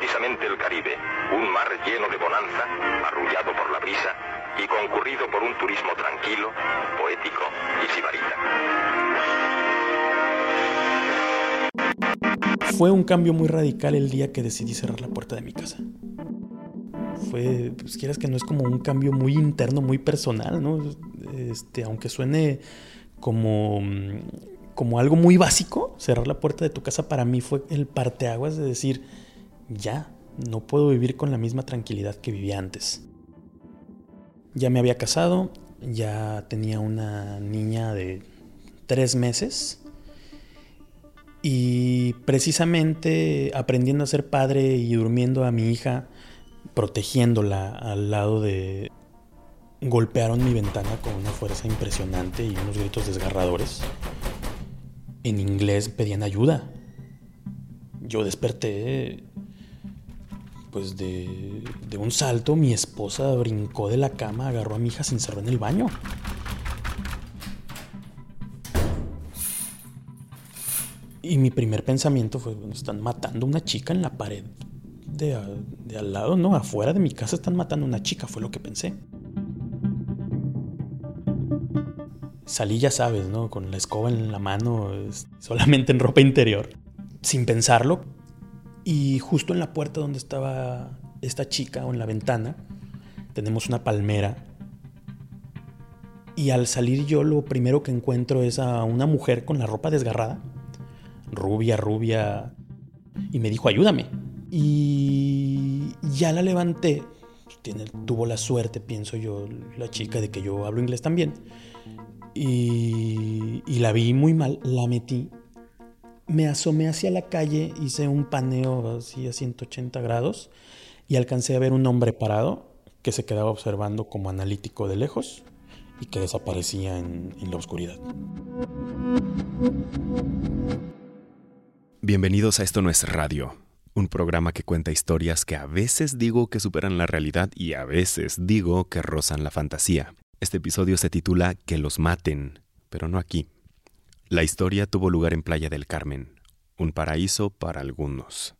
precisamente el Caribe, un mar lleno de bonanza, arrullado por la brisa y concurrido por un turismo tranquilo, poético y sibarita. Fue un cambio muy radical el día que decidí cerrar la puerta de mi casa. Fue, pues quieras que no es como un cambio muy interno, muy personal, ¿no? Este, aunque suene como, como algo muy básico, cerrar la puerta de tu casa para mí fue el parteaguas de decir, ya, no puedo vivir con la misma tranquilidad que vivía antes. Ya me había casado, ya tenía una niña de tres meses y precisamente aprendiendo a ser padre y durmiendo a mi hija, protegiéndola al lado de... Golpearon mi ventana con una fuerza impresionante y unos gritos desgarradores. En inglés pedían ayuda. Yo desperté pues de, de, un salto mi esposa brincó de la cama, agarró a mi hija, se encerró en el baño. Y mi primer pensamiento fue, están matando a una chica en la pared de, de, al lado, no, afuera de mi casa están matando a una chica, fue lo que pensé. Salí, ya sabes, ¿no? Con la escoba en la mano, solamente en ropa interior. Sin pensarlo, y justo en la puerta donde estaba esta chica o en la ventana, tenemos una palmera. Y al salir yo lo primero que encuentro es a una mujer con la ropa desgarrada, rubia, rubia, y me dijo, ayúdame. Y ya la levanté, tuvo la suerte, pienso yo, la chica, de que yo hablo inglés también. Y la vi muy mal, la metí me asomé hacia la calle, hice un paneo así a 180 grados y alcancé a ver un hombre parado que se quedaba observando como analítico de lejos y que desaparecía en, la oscuridad. Bienvenidos a Esto no es radio, un programa que cuenta historias que a veces digo que superan la realidad y a veces digo que rozan la fantasía. Este episodio se titula Que los maten, pero no aquí, la historia tuvo lugar en Playa del Carmen, un paraíso para algunos.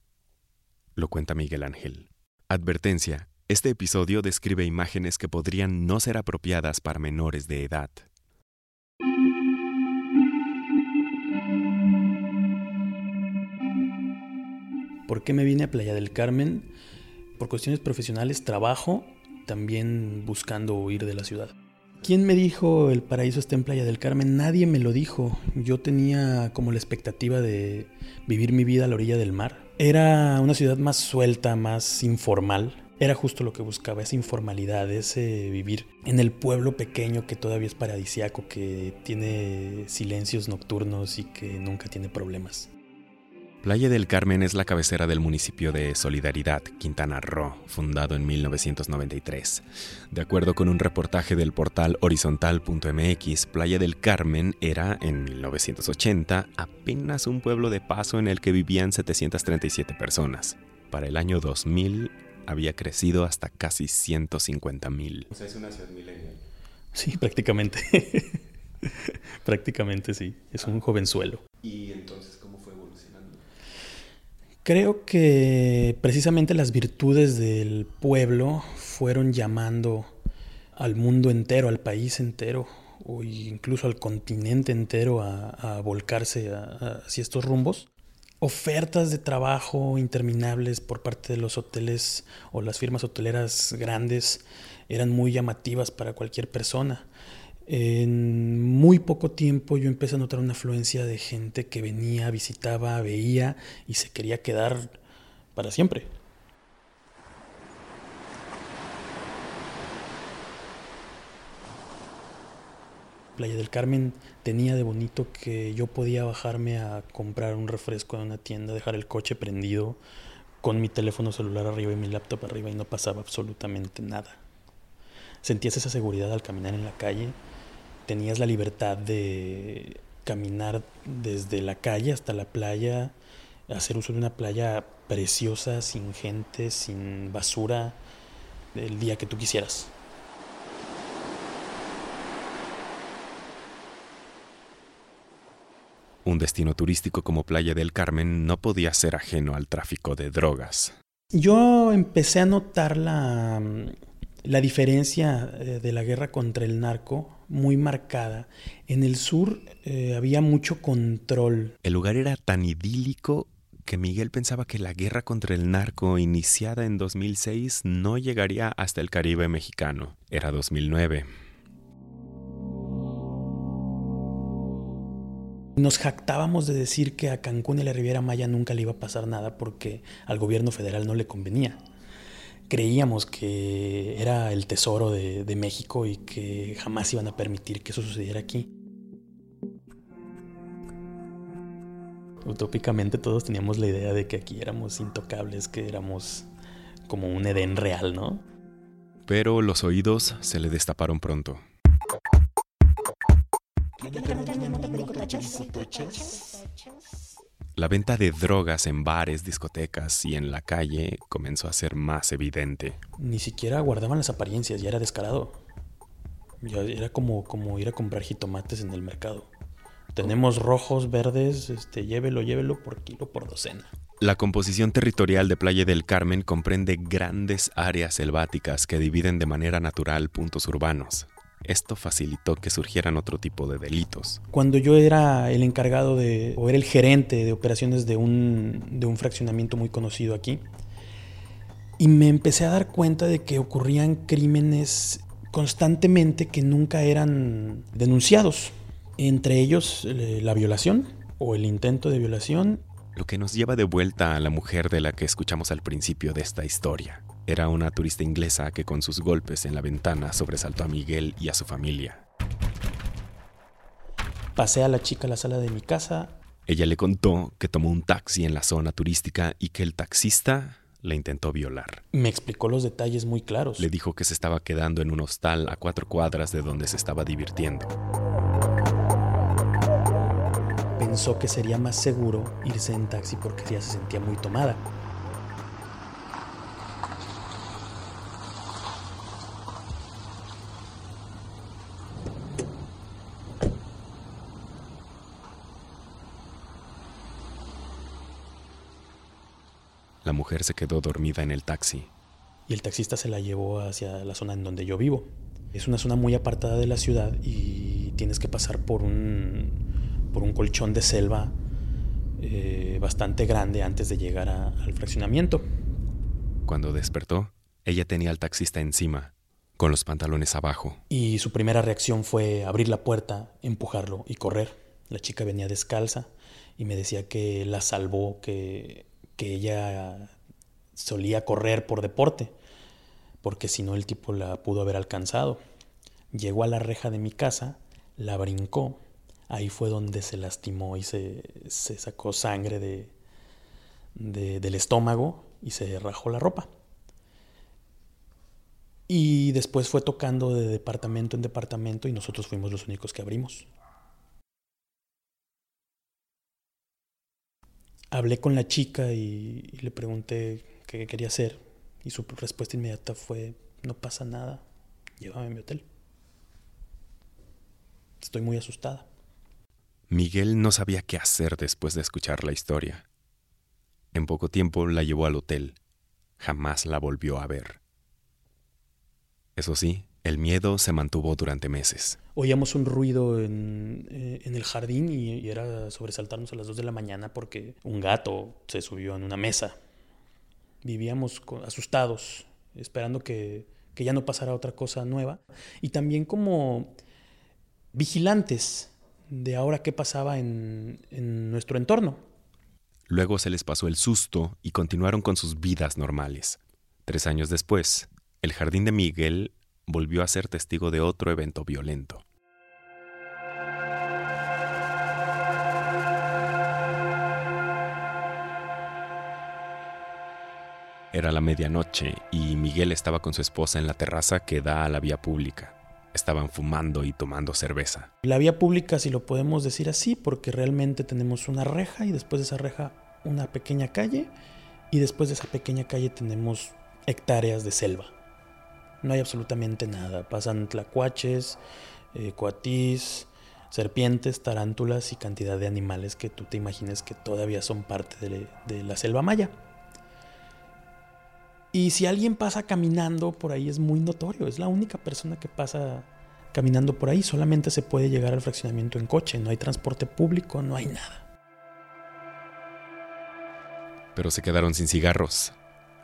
Lo cuenta Miguel Ángel. Advertencia. Este episodio describe imágenes que podrían no ser apropiadas para menores de edad. ¿Por qué me vine a Playa del Carmen? Por cuestiones profesionales, trabajo, también buscando huir de la ciudad. ¿Quién me dijo el paraíso está en Playa del Carmen? Nadie me lo dijo. Yo tenía como la expectativa de vivir mi vida a la orilla del mar. Era una ciudad más suelta, más informal. Era justo lo que buscaba, esa informalidad, ese vivir en el pueblo pequeño que todavía es paradisiaco, que tiene silencios nocturnos y que nunca tiene problemas. Playa del Carmen es la cabecera del municipio de Solidaridad, Quintana Roo, fundado en 1993. De acuerdo con un reportaje del portal horizontal.mx, Playa del Carmen era, en 1980, apenas un pueblo de paso en el que vivían 737 personas. Para el año 2000 había crecido hasta casi 150 mil. O sea, es una ciudad milenial. Sí, prácticamente. prácticamente sí. Es un jovenzuelo. ¿Y entonces Creo que precisamente las virtudes del pueblo fueron llamando al mundo entero, al país entero, o incluso al continente entero a, volcarse hacia estos rumbos. Ofertas de trabajo interminables por parte de los hoteles o las firmas hoteleras grandes eran muy llamativas para cualquier persona. Muy poco tiempo yo empecé a notar una afluencia de gente que venía, visitaba, veía y se quería quedar para siempre. Playa del Carmen tenía de bonito que yo podía bajarme a comprar un refresco en una tienda, dejar el coche prendido con mi teléfono celular arriba y mi laptop arriba y no pasaba absolutamente nada. Sentías esa seguridad al caminar en la calle tenías la libertad de caminar desde la calle hasta la playa, hacer uso de una playa preciosa, sin gente, sin basura, el día que tú quisieras. Un destino turístico como Playa del Carmen no podía ser ajeno al tráfico de drogas. Yo empecé a notar la, la diferencia eh, de la guerra contra el narco muy marcada. En el sur eh, había mucho control. El lugar era tan idílico que Miguel pensaba que la guerra contra el narco iniciada en 2006 no llegaría hasta el Caribe mexicano. Era 2009. Nos jactábamos de decir que a Cancún y la Riviera Maya nunca le iba a pasar nada porque al gobierno federal no le convenía. Creíamos que era el tesoro de, de México y que jamás iban a permitir que eso sucediera aquí. Utópicamente todos teníamos la idea de que aquí éramos intocables, que éramos como un Edén real, ¿no? Pero los oídos se le destaparon pronto. La venta de drogas en bares, discotecas y en la calle comenzó a ser más evidente. Ni siquiera guardaban las apariencias, ya era descarado. Ya era como, como ir a comprar jitomates en el mercado. Tenemos rojos, verdes, este, llévelo, llévelo por kilo, por docena. La composición territorial de Playa del Carmen comprende grandes áreas selváticas que dividen de manera natural puntos urbanos. Esto facilitó que surgieran otro tipo de delitos. Cuando yo era el encargado de, o era el gerente de operaciones de un, de un fraccionamiento muy conocido aquí, y me empecé a dar cuenta de que ocurrían crímenes constantemente que nunca eran denunciados. Entre ellos eh, la violación o el intento de violación. Lo que nos lleva de vuelta a la mujer de la que escuchamos al principio de esta historia. Era una turista inglesa que con sus golpes en la ventana sobresaltó a Miguel y a su familia. Pasé a la chica a la sala de mi casa. Ella le contó que tomó un taxi en la zona turística y que el taxista la intentó violar. Me explicó los detalles muy claros. Le dijo que se estaba quedando en un hostal a cuatro cuadras de donde se estaba divirtiendo pensó que sería más seguro irse en taxi porque ya se sentía muy tomada. La mujer se quedó dormida en el taxi. Y el taxista se la llevó hacia la zona en donde yo vivo. Es una zona muy apartada de la ciudad y tienes que pasar por un por un colchón de selva eh, bastante grande antes de llegar al fraccionamiento. Cuando despertó, ella tenía al taxista encima, con los pantalones abajo. Y su primera reacción fue abrir la puerta, empujarlo y correr. La chica venía descalza y me decía que la salvó, que, que ella solía correr por deporte, porque si no el tipo la pudo haber alcanzado. Llegó a la reja de mi casa, la brincó ahí fue donde se lastimó y se, sacó sangre de, del estómago y se rajó la ropa. Y después fue tocando de departamento en departamento y nosotros fuimos los únicos que abrimos. Hablé con la chica y, le pregunté qué quería hacer y su respuesta inmediata fue, no pasa nada, llévame a mi hotel. Estoy muy asustada. Miguel no sabía qué hacer después de escuchar la historia. En poco tiempo la llevó al hotel. Jamás la volvió a ver. Eso sí, el miedo se mantuvo durante meses. Oíamos un ruido en, eh, el jardín y, era sobresaltarnos a las dos de la mañana porque un gato se subió en una mesa. Vivíamos asustados, esperando que, que ya no pasara otra cosa nueva. Y también como vigilantes de ahora qué pasaba en, en nuestro entorno. Luego se les pasó el susto y continuaron con sus vidas normales. Tres años después, el jardín de Miguel volvió a ser testigo de otro evento violento. Era la medianoche y Miguel estaba con su esposa en la terraza que da a la vía pública estaban fumando y tomando cerveza. La vía pública, si lo podemos decir así, porque realmente tenemos una reja y después de esa reja una pequeña calle y después de esa pequeña calle tenemos hectáreas de selva. No hay absolutamente nada. Pasan tlacuaches, eh, serpientes, tarántulas y cantidad de animales que tú te imagines que todavía son parte de, de la selva maya. Y si alguien pasa caminando por ahí es muy notorio, es la única persona que pasa caminando por ahí, solamente se puede llegar al fraccionamiento en coche, no hay transporte público, no hay nada. Pero se quedaron sin cigarros.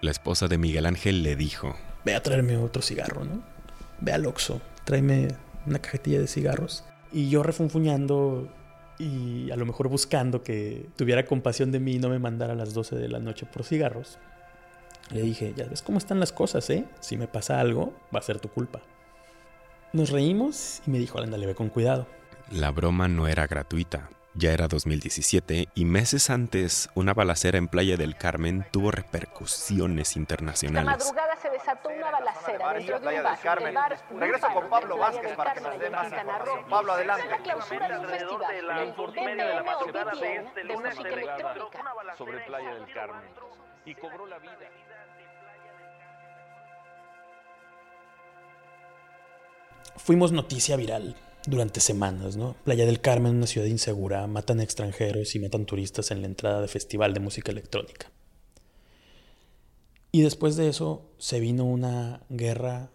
La esposa de Miguel Ángel le dijo, Ve a traerme otro cigarro, ¿no? Ve al Oxxo, tráeme una cajetilla de cigarros. Y yo refunfuñando y a lo mejor buscando que tuviera compasión de mí y no me mandara a las 12 de la noche por cigarros, le dije, ya ves cómo están las cosas, ¿eh? Si me pasa algo, va a ser tu culpa. Nos reímos y me dijo, ándale, ve con cuidado. La broma no era gratuita. Ya era 2017 y meses antes una balacera en Playa del Carmen tuvo repercusiones internacionales. La madrugada se desató una balacera dentro de un bar. Carmen. bar Regreso con Pablo Vázquez para que nos dé más información. Pablo, adelante. La clausura de un festival de la madrugada de este lunes sobre Playa del Carmen y cobró la vida. Fuimos noticia viral durante semanas, ¿no? Playa del Carmen, una ciudad insegura, matan extranjeros y matan turistas en la entrada de festival de música electrónica. Y después de eso se vino una guerra,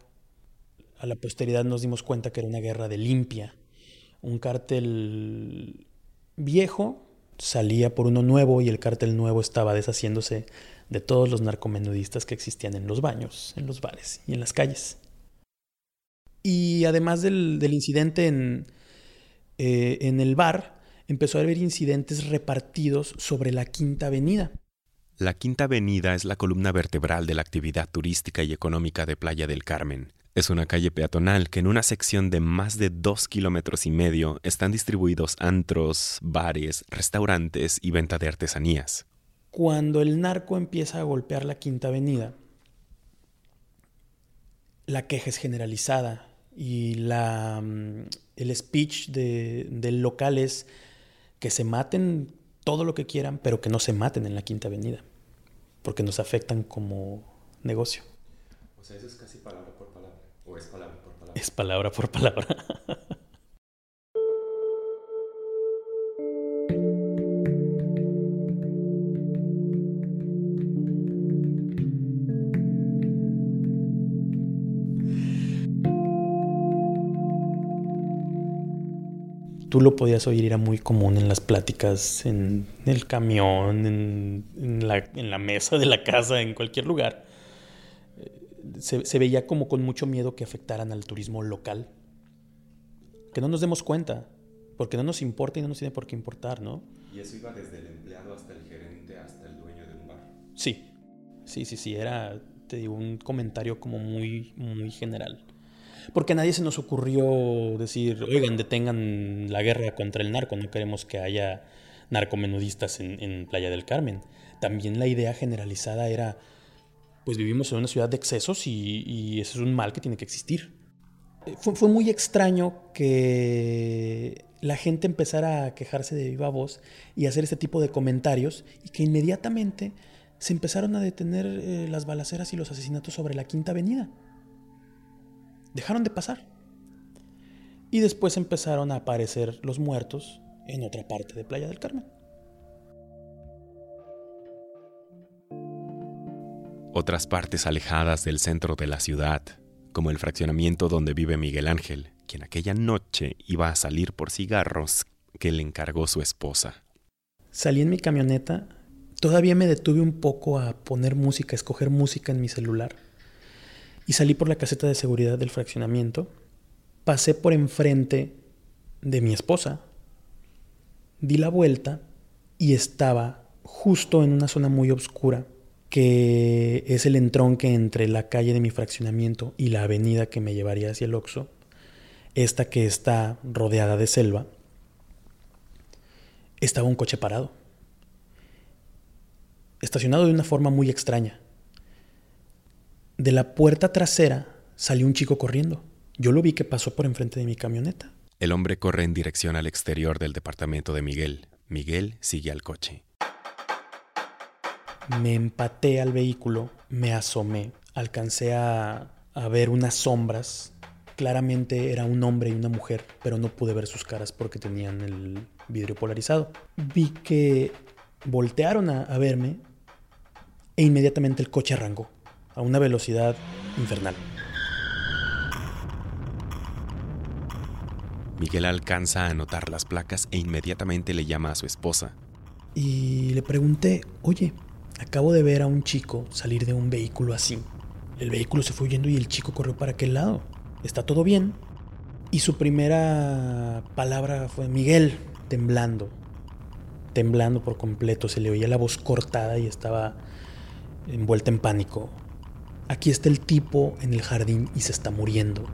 a la posteridad nos dimos cuenta que era una guerra de limpia, un cártel viejo salía por uno nuevo y el cártel nuevo estaba deshaciéndose de todos los narcomenudistas que existían en los baños, en los bares y en las calles. Y además del, incidente en, eh, en el bar, empezó a haber incidentes repartidos sobre la Quinta Avenida. La Quinta Avenida es la columna vertebral de la actividad turística y económica de Playa del Carmen. Es una calle peatonal que en una sección de más de dos kilómetros y medio están distribuidos antros, bares, restaurantes y venta de artesanías. Cuando el narco empieza a golpear la Quinta Avenida, la queja es generalizada y la, mm, el speech de, del local es que se maten todo lo que quieran, pero que no se maten en la Quinta Avenida, porque nos afectan como negocio. O sea, eso es casi palabra por palabra, o es palabra por palabra. Es palabra por palabra. tú lo podías oír, era muy común en las pláticas, en el camión, en, la, mesa de la casa, en cualquier lugar. Eh, se, veía como con mucho miedo que afectaran al turismo local. Que no nos demos cuenta, porque no nos importa y no nos tiene por qué importar, ¿no? Y eso iba desde el empleado hasta el gerente, hasta el dueño de un bar. Sí, sí, sí, sí, era, te digo, un comentario como muy, muy general. Porque nadie se nos ocurrió decir, oigan, detengan la guerra contra el narco, no queremos que haya narcomenudistas en, Playa del Carmen. También la idea generalizada era, pues vivimos en una ciudad de excesos y, eso es un mal que tiene que existir. Eh, fue, fue, muy extraño que la gente empezara a quejarse de viva voz y hacer este tipo de comentarios y que inmediatamente se empezaron a detener eh, las balaceras y los asesinatos sobre la Quinta Avenida dejaron de pasar. Y después empezaron a aparecer los muertos en otra parte de Playa del Carmen. Otras partes alejadas del centro de la ciudad, como el fraccionamiento donde vive Miguel Ángel, quien aquella noche iba a salir por cigarros que le encargó su esposa. Salí en mi camioneta, todavía me detuve un poco a poner música, a escoger música en mi celular y salí por la caseta de seguridad del fraccionamiento. Pasé por enfrente de mi esposa, di la vuelta y estaba justo en una zona muy oscura que es el entronque entre la calle de mi fraccionamiento y la avenida que me llevaría hacia el Oxo, esta que está rodeada de selva, estaba un coche parado, estacionado de una forma muy extraña. De la puerta trasera salió un chico corriendo. Yo lo vi que pasó por enfrente de mi camioneta. El hombre corre en dirección al exterior del departamento de Miguel. Miguel sigue al coche. Me empaté al vehículo, me asomé, alcancé a, a ver unas sombras. Claramente era un hombre y una mujer, pero no pude ver sus caras porque tenían el vidrio polarizado. Vi que voltearon a, a verme e inmediatamente el coche arrancó a una velocidad infernal. Miguel alcanza a anotar las placas e inmediatamente le llama a su esposa. Y le pregunté, oye, acabo de ver a un chico salir de un vehículo así. El vehículo se fue huyendo y el chico corrió para aquel lado. ¿Está todo bien? Y su primera palabra fue Miguel, temblando. Temblando por completo. Se le oía la voz cortada y estaba envuelta en pánico. Aquí está el tipo en el jardín y se está muriendo.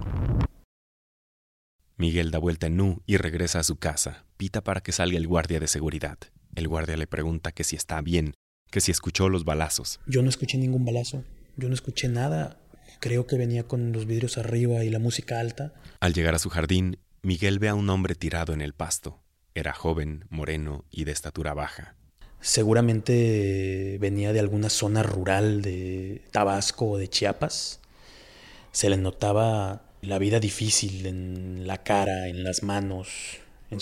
Miguel da vuelta en nu y regresa a su casa. Pita para que salga el guardia de seguridad. El guardia le pregunta que si está bien, que si escuchó los balazos. Yo no escuché ningún balazo. Yo no escuché nada. Creo que venía con los vidrios arriba y la música alta. Al llegar a su jardín, Miguel ve a un hombre tirado en el pasto. Era joven, moreno y de estatura baja. Seguramente venía de alguna zona rural de Tabasco o de Chiapas. Se le notaba la vida difícil en la cara, en las manos, en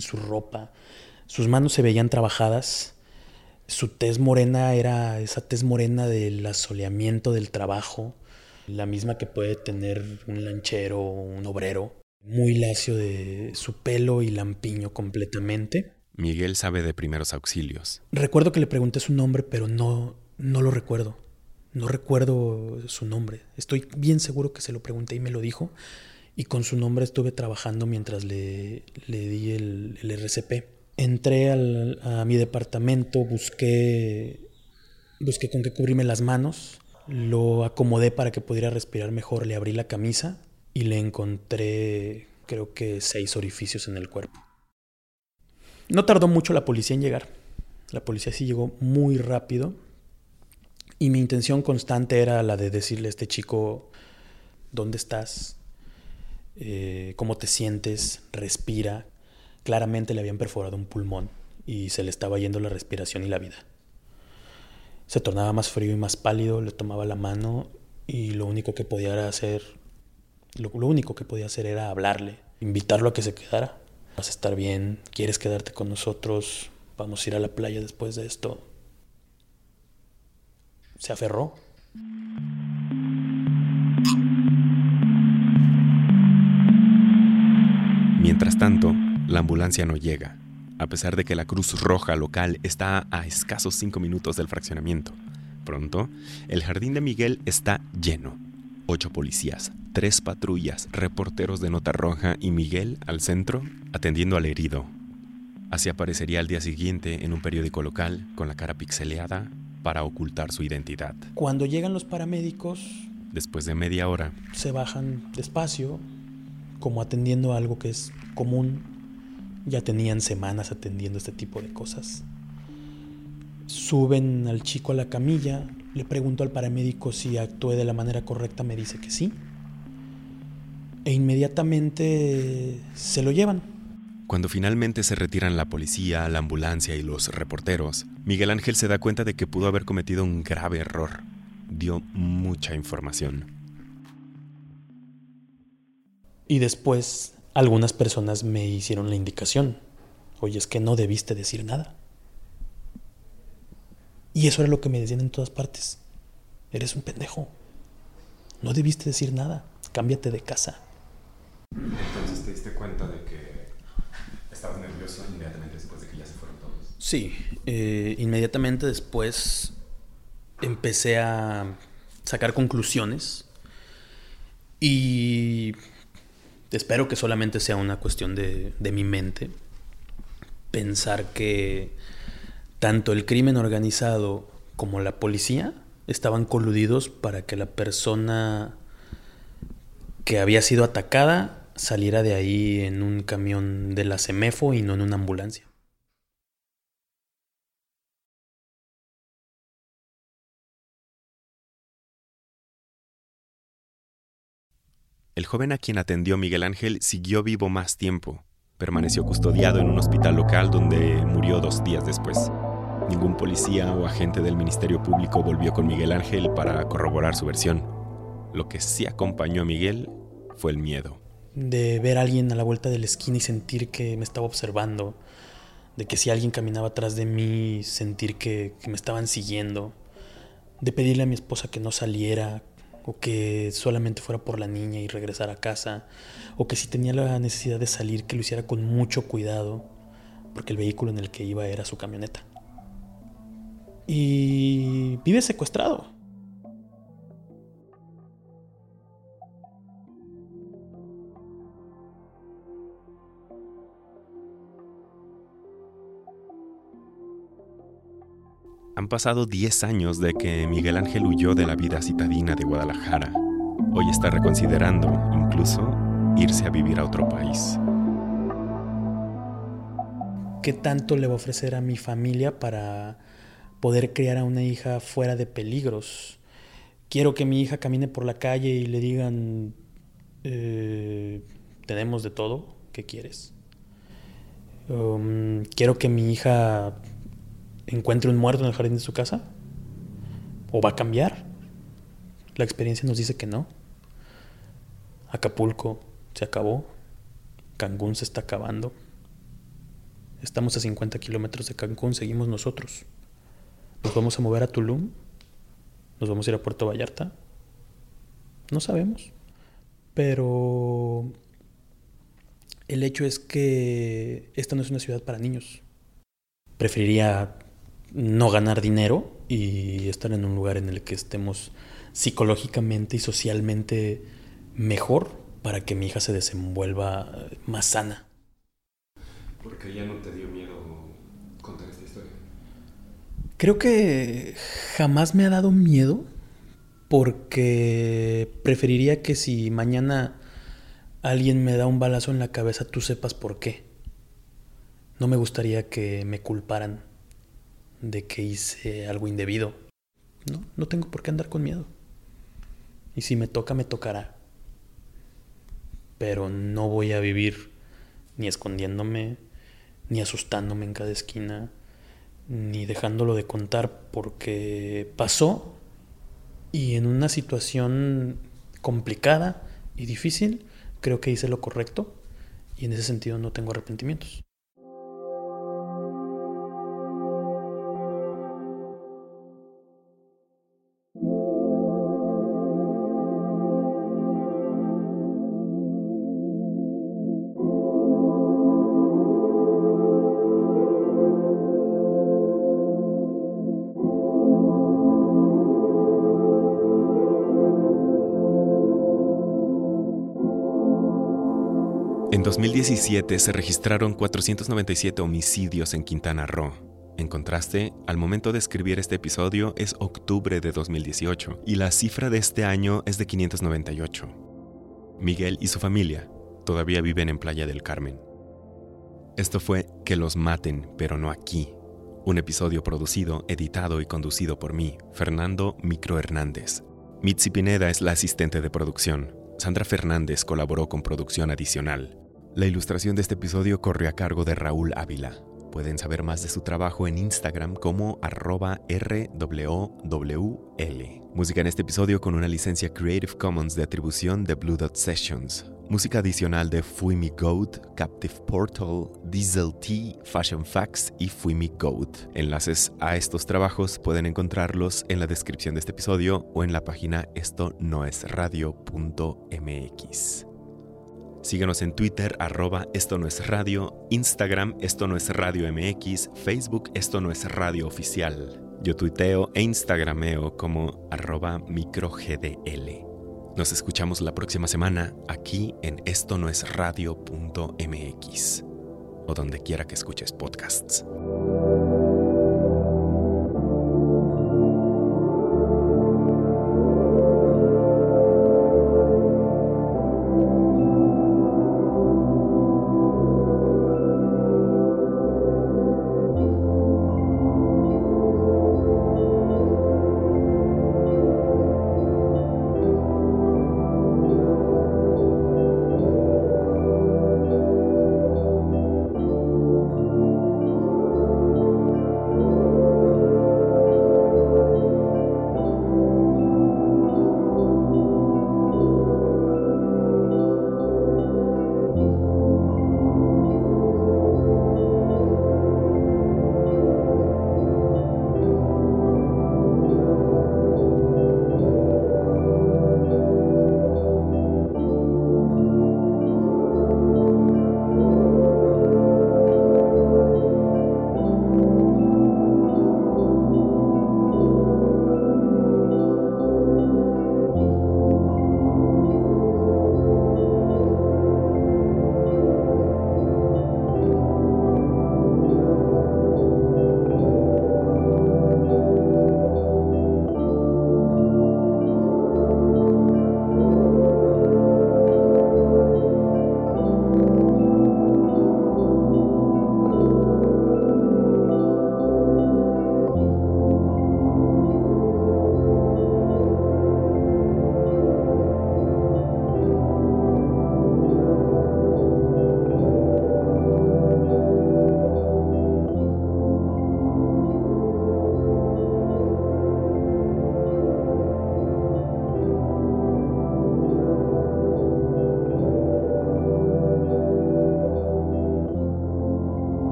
su, ropa. Sus manos se veían trabajadas. Su tez morena era esa tez morena del asoleamiento del trabajo, la misma que puede tener un lanchero o un obrero. Muy lacio de su pelo y lampiño completamente. Miguel sabe de primeros auxilios. Recuerdo que le pregunté su nombre, pero no, no lo recuerdo. No recuerdo su nombre. Estoy bien seguro que se lo pregunté y me lo dijo. Y con su nombre estuve trabajando mientras le, le di el, RCP. Entré al, a mi departamento, busqué, busqué con qué cubrirme las manos. Lo acomodé para que pudiera respirar mejor. Le abrí la camisa y le encontré, creo que, seis orificios en el cuerpo. No tardó mucho la policía en llegar. La policía sí llegó muy rápido y mi intención constante era la de decirle a este chico, ¿dónde estás? Eh, ¿Cómo te sientes? Respira. Claramente le habían perforado un pulmón y se le estaba yendo la respiración y la vida. Se tornaba más frío y más pálido, le tomaba la mano y lo único que podía hacer, lo, lo único que podía hacer era hablarle, invitarlo a que se quedara. Vas a estar bien, quieres quedarte con nosotros, vamos a ir a la playa después de esto, se aferró. Mientras tanto, la ambulancia no llega, a pesar de que la Cruz Roja local está a escasos cinco minutos del fraccionamiento. Pronto, el jardín de Miguel está lleno. Ocho policías, tres patrullas, reporteros de nota roja y Miguel al centro atendiendo al herido. Así aparecería al día siguiente en un periódico local con la cara pixeleada para ocultar su identidad. Cuando llegan los paramédicos, después de media hora, se bajan despacio, como atendiendo algo que es común. Ya tenían semanas atendiendo este tipo de cosas. Suben al chico a la camilla, le pregunto al paramédico si actué de la manera correcta, me dice que sí. E inmediatamente se lo llevan. Cuando finalmente se retiran la policía, la ambulancia y los reporteros, Miguel Ángel se da cuenta de que pudo haber cometido un grave error. Dio mucha información. Y después algunas personas me hicieron la indicación. Oye, es que no debiste decir nada. Y eso era lo que me decían en todas partes. Eres un pendejo. No debiste decir nada. Cámbiate de casa. Entonces te diste cuenta de que ¿Estabas nervioso inmediatamente después de que ya se fueron todos? Sí, eh, inmediatamente después empecé a sacar conclusiones y espero que solamente sea una cuestión de, de mi mente. Pensar que tanto el crimen organizado como la policía estaban coludidos para que la persona que había sido atacada saliera de ahí en un camión de la CEMEFO y no en una ambulancia. El joven a quien atendió Miguel Ángel siguió vivo más tiempo. Permaneció custodiado en un hospital local donde murió dos días después. Ningún policía o agente del Ministerio Público volvió con Miguel Ángel para corroborar su versión. Lo que sí acompañó a Miguel fue el miedo de ver a alguien a la vuelta de la esquina y sentir que me estaba observando, de que si alguien caminaba atrás de mí, sentir que, me estaban siguiendo, de pedirle a mi esposa que no saliera o que solamente fuera por la niña y regresara a casa, o que si tenía la necesidad de salir, que lo hiciera con mucho cuidado, porque el vehículo en el que iba era su camioneta. Y vive secuestrado. Han pasado 10 años de que Miguel Ángel huyó de la vida citadina de Guadalajara. Hoy está reconsiderando, incluso, irse a vivir a otro país. ¿Qué tanto le va a ofrecer a mi familia para poder criar a una hija fuera de peligros? Quiero que mi hija camine por la calle y le digan, eh, tenemos de todo, ¿qué quieres? Um, quiero que mi hija encuentre un muerto en el jardín de su casa? ¿O va a cambiar? La experiencia nos dice que no. Acapulco se acabó. Cancún se está acabando. Estamos a 50 kilómetros de Cancún, seguimos nosotros. ¿Nos vamos a mover a Tulum? ¿Nos vamos a ir a Puerto Vallarta? No sabemos. Pero el hecho es que esta no es una ciudad para niños. Preferiría no ganar dinero y estar en un lugar en el que estemos psicológicamente y socialmente mejor para que mi hija se desenvuelva más sana. ¿Por qué ya no te dio miedo contar esta historia? Creo que jamás me ha dado miedo porque preferiría que si mañana alguien me da un balazo en la cabeza tú sepas por qué. No me gustaría que me culparan de que hice algo indebido. No, no tengo por qué andar con miedo. Y si me toca, me tocará. Pero no voy a vivir ni escondiéndome, ni asustándome en cada esquina, ni dejándolo de contar porque pasó y en una situación complicada y difícil, creo que hice lo correcto y en ese sentido no tengo arrepentimientos. 2017 se registraron 497 homicidios en Quintana Roo. En contraste, al momento de escribir este episodio es octubre de 2018 y la cifra de este año es de 598. Miguel y su familia todavía viven en Playa del Carmen. Esto fue Que los maten, pero no aquí. Un episodio producido, editado y conducido por mí, Fernando Micro Hernández. Mitzi Pineda es la asistente de producción. Sandra Fernández colaboró con producción adicional. La ilustración de este episodio corre a cargo de Raúl Ávila. Pueden saber más de su trabajo en Instagram como arroba RWWL. Música en este episodio con una licencia Creative Commons de atribución de Blue Dot Sessions. Música adicional de Fuimi Goat, Captive Portal, Diesel T, Fashion Facts y Fuimi Goat. Enlaces a estos trabajos pueden encontrarlos en la descripción de este episodio o en la página esto no es radio.mx. Síguenos en Twitter, arroba esto no es radio, Instagram, esto no es radio MX, Facebook, esto no es radio oficial. Yo tuiteo e instagrameo como arroba microgdl. Nos escuchamos la próxima semana aquí en esto no es radio.mx o donde quiera que escuches podcasts.